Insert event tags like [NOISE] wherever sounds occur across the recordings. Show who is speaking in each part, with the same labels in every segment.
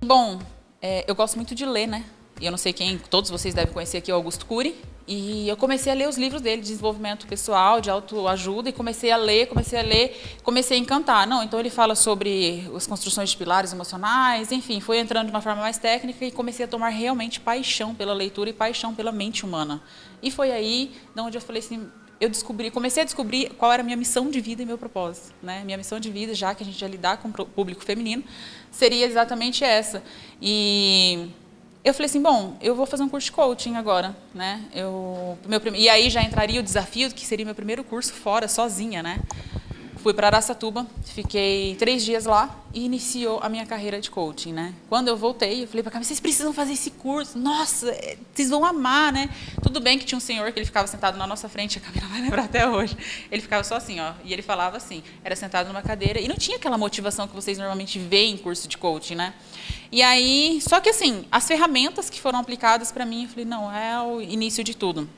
Speaker 1: Bom, é, eu gosto muito de ler, né? Eu não sei quem, todos vocês devem conhecer aqui o Augusto Cury. E eu comecei a ler os livros dele de desenvolvimento pessoal, de autoajuda, e comecei a ler, comecei a ler, comecei a encantar. Não, então ele fala sobre as construções de pilares emocionais, enfim, foi entrando de uma forma mais técnica e comecei a tomar realmente paixão pela leitura e paixão pela mente humana. E foi aí de onde eu falei assim, eu descobri, comecei a descobrir qual era a minha missão de vida e meu propósito, né? Minha missão de vida, já que a gente ia lidar com o público feminino, seria exatamente essa. E eu falei assim, bom, eu vou fazer um curso de coaching agora, né? Eu, meu, e aí já entraria o desafio que seria meu primeiro curso fora, sozinha, né? Fui para Araçatuba, fiquei três dias lá e iniciou a minha carreira de coaching, né? Quando eu voltei, eu falei para cá, vocês precisam fazer esse curso. Nossa, é, vocês vão amar, né? Tudo bem que tinha um senhor que ele ficava sentado na nossa frente, a Camila vai lembrar até hoje. Ele ficava só assim, ó, e ele falava assim, era sentado numa cadeira e não tinha aquela motivação que vocês normalmente veem em curso de coaching, né? E aí, só que assim, as ferramentas que foram aplicadas para mim, eu falei, não, é o início de tudo.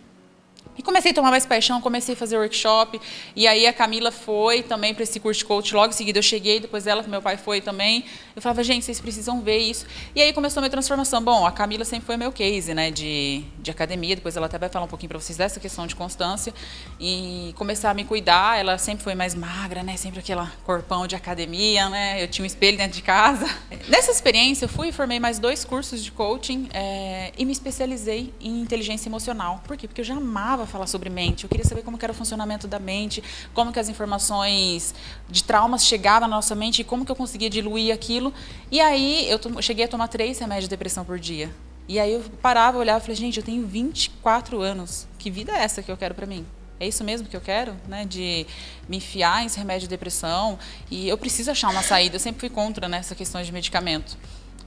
Speaker 1: E comecei a tomar mais paixão, comecei a fazer workshop. E aí a Camila foi também para esse curso de coach. Logo em seguida eu cheguei, depois ela, meu pai foi também. Eu falava, gente, vocês precisam ver isso. E aí começou a minha transformação. Bom, a Camila sempre foi meu case, né, de, de academia. Depois ela até vai falar um pouquinho para vocês dessa questão de constância. E começar a me cuidar. Ela sempre foi mais magra, né, sempre aquela corpão de academia, né. Eu tinha um espelho dentro de casa. [LAUGHS] Nessa experiência, eu fui e formei mais dois cursos de coaching é, e me especializei em inteligência emocional. Por quê? Porque eu já falar sobre mente. Eu queria saber como era o funcionamento da mente, como que as informações de traumas chegavam na nossa mente e como que eu conseguia diluir aquilo. E aí eu cheguei a tomar três remédios de depressão por dia. E aí eu parava, olhava e falei, gente, eu tenho 24 anos. Que vida é essa que eu quero para mim? É isso mesmo que eu quero, né? De me enfiar em remédio de depressão. E eu preciso achar uma saída. Eu sempre fui contra nessa né, questão de medicamento.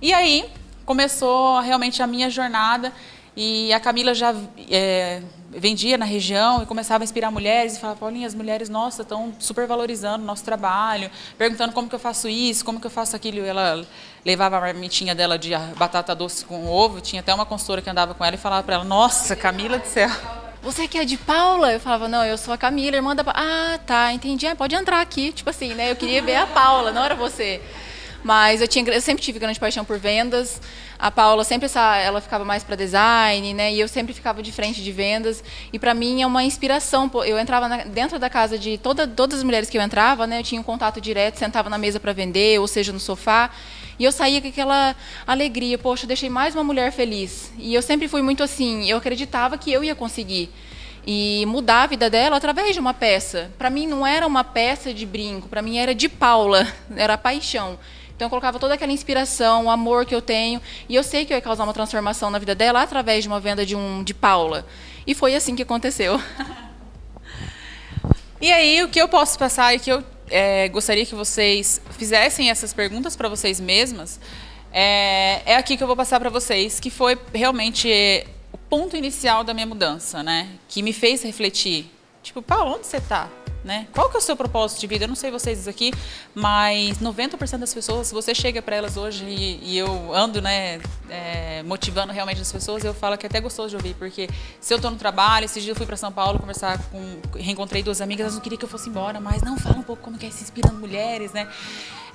Speaker 1: E aí começou realmente a minha jornada. E a Camila já é, vendia na região e começava a inspirar mulheres e falava, Paulinha, as mulheres, nossa, estão super valorizando o nosso trabalho, perguntando como que eu faço isso, como que eu faço aquilo. Ela levava a marmitinha dela de batata doce com ovo, tinha até uma consultora que andava com ela e falava para ela, nossa, Camila do céu.
Speaker 2: Você que é de Paula? Eu falava, não, eu sou a Camila, irmã da Paula. Ah, tá, entendi. Ah, pode entrar aqui. Tipo assim, né? Eu queria ver a Paula, não era você. Mas eu, tinha, eu sempre tive grande paixão por vendas. A Paula sempre essa, ela ficava mais para design, né? E eu sempre ficava de frente de vendas. E para mim é uma inspiração. Eu entrava na, dentro da casa de toda, todas as mulheres que eu entrava, né? Eu tinha um contato direto, sentava na mesa para vender, ou seja, no sofá. E eu saía com aquela alegria, poxa, deixei mais uma mulher feliz. E eu sempre fui muito assim, eu acreditava que eu ia conseguir e mudar a vida dela através de uma peça. Para mim não era uma peça de brinco, para mim era de Paula, [LAUGHS] era paixão. Então eu colocava toda aquela inspiração, o amor que eu tenho, e eu sei que eu ia causar uma transformação na vida dela através de uma venda de um de Paula. E foi assim que aconteceu. [LAUGHS]
Speaker 1: E aí o que eu posso passar e que eu é, gostaria que vocês fizessem essas perguntas para vocês mesmas é, é aqui que eu vou passar para vocês, que foi realmente o ponto inicial da minha mudança, né? Que me fez refletir. Tipo, Paulo, onde você está? Né? Qual que é o seu propósito de vida? Eu não sei vocês aqui, mas 90% das pessoas, se você chega para elas hoje e, e, eu ando né, é, motivando realmente as pessoas, eu falo que é até gostoso de ouvir, porque se eu estou no trabalho, esses dias eu fui para São Paulo conversar com, reencontrei duas amigas, elas não queriam que eu fosse embora, mas não, fala um pouco como que é se inspirando mulheres, né?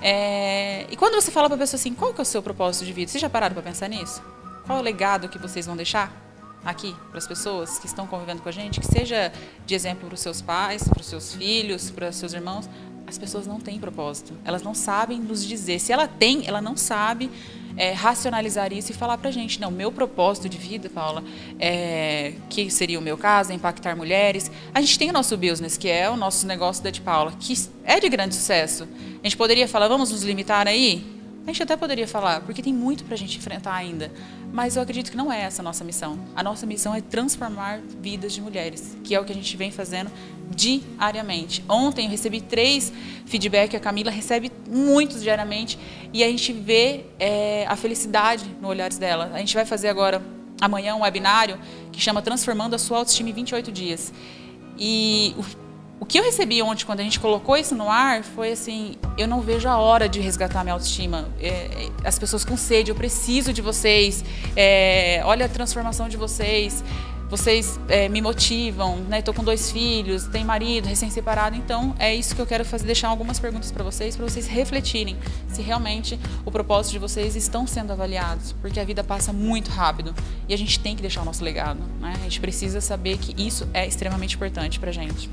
Speaker 1: É, e quando você fala para a pessoa assim, qual que é o seu propósito de vida? Vocês já pararam para pensar nisso? Qual é o legado que vocês vão deixar? Aqui para as pessoas que estão convivendo com a gente, que seja de exemplo para os seus pais, para os seus filhos, para os seus irmãos, as pessoas não têm propósito. Elas não sabem nos dizer. Se ela tem, ela não sabe é, racionalizar isso e falar para a gente, não, meu propósito de vida, Paula, é, que seria o meu caso, é impactar mulheres. A gente tem o nosso business, que é o nosso negócio da de Paula, que é de grande sucesso. A gente poderia falar, vamos nos limitar aí? A gente até poderia falar, porque tem muito para a gente enfrentar ainda. Mas eu acredito que não é essa a nossa missão. A nossa missão é transformar vidas de mulheres, que é o que a gente vem fazendo diariamente. Ontem eu recebi três feedbacks, a Camila recebe muitos diariamente, e a gente vê é, a felicidade no olhares dela. A gente vai fazer agora, amanhã, um webinário que chama Transformando a Sua Autoestima em 28 Dias. E o o que eu recebi ontem, quando a gente colocou isso no ar, foi assim: eu não vejo a hora de resgatar minha autoestima. É, é, as pessoas com sede, eu preciso de vocês. É, olha a transformação de vocês. vocês é, me motivam, né? Estou com dois filhos, tenho marido, recém-separado, então é isso que eu quero fazer, deixar algumas perguntas para vocês, para vocês refletirem se realmente o propósito de vocês estão sendo avaliados, porque a vida passa muito rápido e a gente tem que deixar o nosso legado, né? A gente precisa saber que isso é extremamente importante para gente.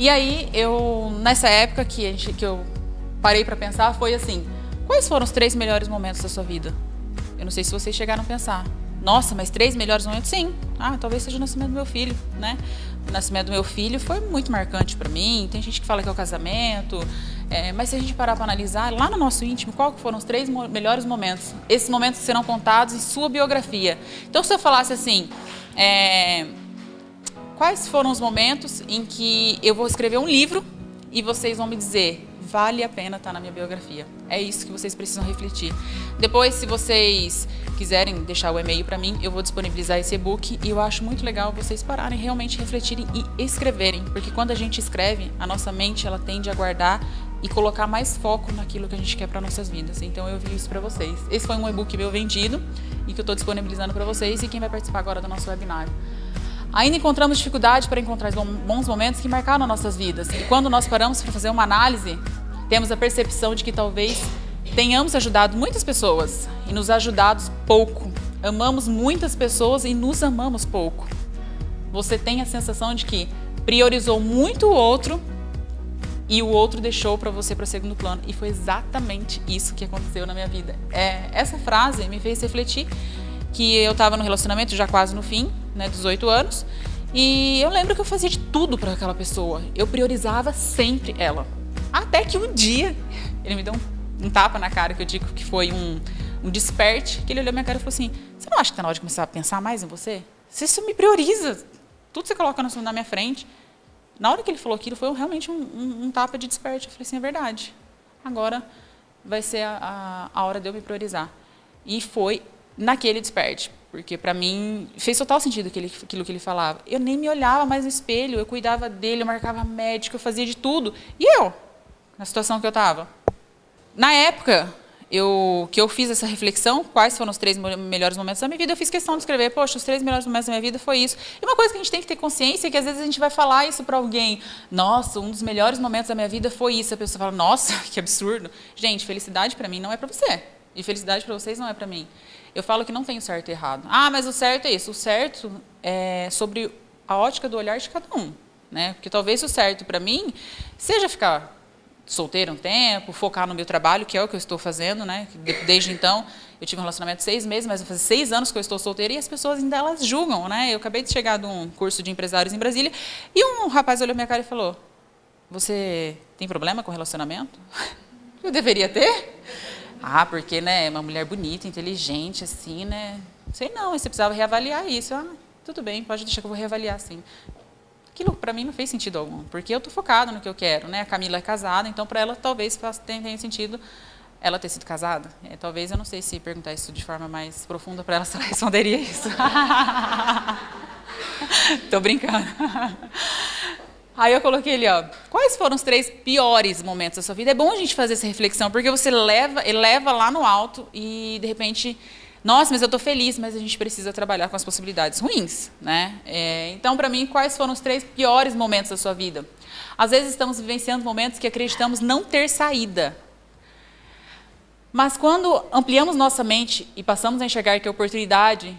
Speaker 1: E aí eu nessa época que, a gente, que eu parei para pensar foi assim, quais foram os três melhores momentos da sua vida? Eu não sei se vocês chegaram a pensar. Nossa, mas três melhores momentos? Sim. Ah, talvez seja o nascimento do meu filho, né? O nascimento do meu filho foi muito marcante para mim. Tem gente que fala que é o casamento. É, mas se a gente parar para analisar, lá no nosso íntimo, qual foram os três melhores momentos? Esses momentos serão contados em sua biografia. Então, se eu falasse assim, é, quais foram os momentos em que eu vou escrever um livro e vocês vão me dizer vale a pena estar tá na minha biografia. É isso que vocês precisam refletir. Depois, se vocês quiserem deixar o e-mail para mim, eu vou disponibilizar esse e-book e eu acho muito legal vocês pararem, realmente refletirem e escreverem, porque quando a gente escreve, a nossa mente ela tende a guardar e colocar mais foco naquilo que a gente quer para nossas vidas. Então eu vi isso para vocês. Esse foi um e-book meu vendido e que eu estou disponibilizando para vocês e quem vai participar agora do nosso webinário. Ainda encontramos dificuldade para encontrar bons momentos que marcaram nossas vidas. E quando nós paramos para fazer uma análise, temos a percepção de que talvez tenhamos ajudado muitas pessoas e nos ajudados pouco. Amamos muitas pessoas e nos amamos pouco. Você tem a sensação de que priorizou muito o outro e o outro deixou para você para segundo plano. E foi exatamente isso que aconteceu na minha vida. É, essa frase me fez refletir que eu estava no relacionamento já quase no fim, né, 18 anos, e eu lembro que eu fazia de tudo para aquela pessoa. Eu priorizava sempre ela. Até que um dia ele me deu um, um tapa na cara, que eu digo que foi um, um desperte, que ele olhou minha cara e falou assim: Você não acha que está na hora de começar a pensar mais em você? Você só me prioriza. Tudo você coloca na minha frente. Na hora que ele falou aquilo, foi realmente um, um, um tapa de desperte. Eu falei assim: É verdade. Agora vai ser a, a, a hora de eu me priorizar. E foi naquele desperte. Porque para mim fez total sentido aquilo, aquilo que ele falava. Eu nem me olhava mais no espelho, eu cuidava dele, eu marcava médico, eu fazia de tudo. E eu? na situação que eu estava. Na época eu, que eu fiz essa reflexão, quais foram os três melhores momentos da minha vida, eu fiz questão de escrever, poxa, os três melhores momentos da minha vida foi isso. E uma coisa que a gente tem que ter consciência é que às vezes a gente vai falar isso para alguém, nossa, um dos melhores momentos da minha vida foi isso. A pessoa fala, nossa, [LAUGHS] que absurdo. Gente, felicidade para mim não é para você. E felicidade para vocês não é para mim. Eu falo que não tem certo e errado. Ah, mas o certo é isso. O certo é sobre a ótica do olhar de cada um. Né? Porque talvez o certo para mim seja ficar solteira um tempo, focar no meu trabalho, que é o que eu estou fazendo, né? Desde então, eu tive um relacionamento de seis meses, mas fazer seis anos que eu estou solteira e as pessoas ainda elas julgam, né? Eu acabei de chegar de um curso de empresários em Brasília e um rapaz olhou minha cara e falou: Você tem problema com relacionamento? [LAUGHS] Eu deveria ter? Ah, porque, né, uma mulher bonita, inteligente, assim, né? Sei não, você precisava reavaliar isso. Ah, tudo bem, pode deixar que eu vou reavaliar, sim aquilo para mim não fez sentido algum, porque eu estou focado no que eu quero, né? A Camila é casada, então para ela talvez tenha sentido ela ter sido casada. É, talvez eu não sei se perguntar isso de forma mais profunda para ela [LAUGHS] se ela responderia isso. [LAUGHS] Estou brincando. Aí eu coloquei ali, ó, quais foram os três piores momentos da sua vida? É bom a gente fazer essa reflexão, porque você leva, eleva lá no alto e de repente nossa, mas eu estou feliz, mas a gente precisa trabalhar com as possibilidades ruins, né? É, então, para mim, quais foram os três piores momentos da sua vida? Às vezes estamos vivenciando momentos que acreditamos não ter saída. Mas quando ampliamos nossa mente e passamos a enxergar que a oportunidade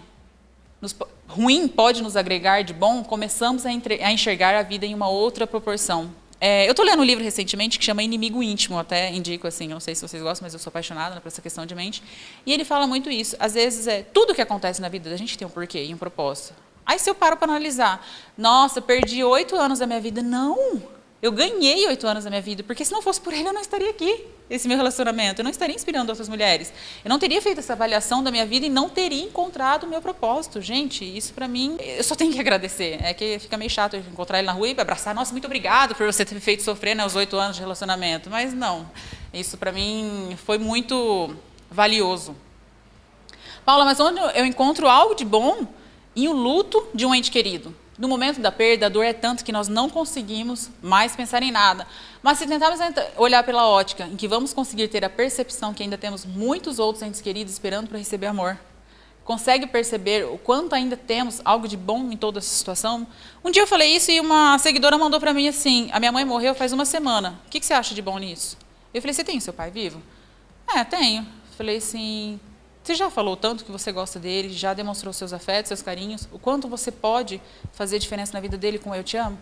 Speaker 1: nos, ruim pode nos agregar de bom, começamos a, entre, a enxergar a vida em uma outra proporção. É, eu estou lendo um livro recentemente que chama Inimigo Íntimo, até indico assim, não sei se vocês gostam, mas eu sou apaixonada por essa questão de mente. E ele fala muito isso. Às vezes, é, tudo que acontece na vida da gente tem um porquê e um propósito. Aí se eu paro para analisar, nossa, perdi oito anos da minha vida. Não! Eu ganhei oito anos da minha vida, porque se não fosse por ele, eu não estaria aqui, esse meu relacionamento. Eu não estaria inspirando outras mulheres. Eu não teria feito essa avaliação da minha vida e não teria encontrado o meu propósito. Gente, isso para mim, eu só tenho que agradecer. É que fica meio chato encontrar ele na rua e abraçar. Nossa, muito obrigado por você ter feito sofrer né, os oito anos de relacionamento. Mas não, isso para mim foi muito valioso. Paula, mas onde eu encontro algo de bom em o luto de um ente querido? No momento da perda, a dor é tanto que nós não conseguimos mais pensar em nada. Mas se tentarmos olhar pela ótica em que vamos conseguir ter a percepção que ainda temos muitos outros entes queridos esperando para receber amor, consegue perceber o quanto ainda temos algo de bom em toda essa situação? Um dia eu falei isso e uma seguidora mandou para mim assim: a minha mãe morreu faz uma semana. O que, você acha de bom nisso? Eu falei: você tem seu pai vivo? É, tenho. Falei assim: você já falou tanto que você gosta dele, já demonstrou seus afetos, seus carinhos, o quanto você pode fazer diferença na vida dele com eu te amo?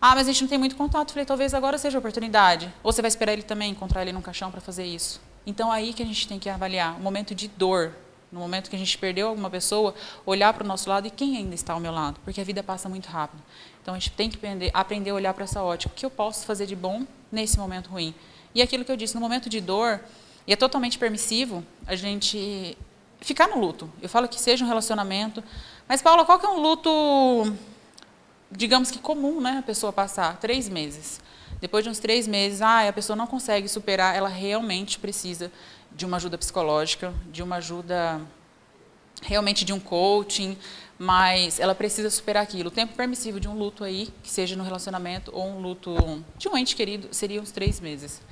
Speaker 1: Ah, mas a gente não tem muito contato. Falei, talvez agora seja a oportunidade. Ou você vai esperar ele também encontrar ele num caixão para fazer isso. Então aí que a gente tem que avaliar o momento de dor, no momento que a gente perdeu alguma pessoa, olhar para o nosso lado e quem ainda está ao meu lado, porque a vida passa muito rápido. Então a gente tem que aprender, aprender a olhar para essa ótica. O que eu posso fazer de bom nesse momento ruim? E aquilo que eu disse, no momento de dor, e é totalmente permissivo a gente ficar no luto. Eu falo que seja um relacionamento. Mas, Paula, qual que é um luto, digamos que comum, né? A pessoa passar três meses. Depois de uns três meses, ah, a pessoa não consegue superar, ela realmente precisa de uma ajuda psicológica, de uma ajuda realmente de um coaching, mas ela precisa superar aquilo. O tempo permissivo de um luto aí, que seja no relacionamento ou um luto de um ente querido, seria uns três meses.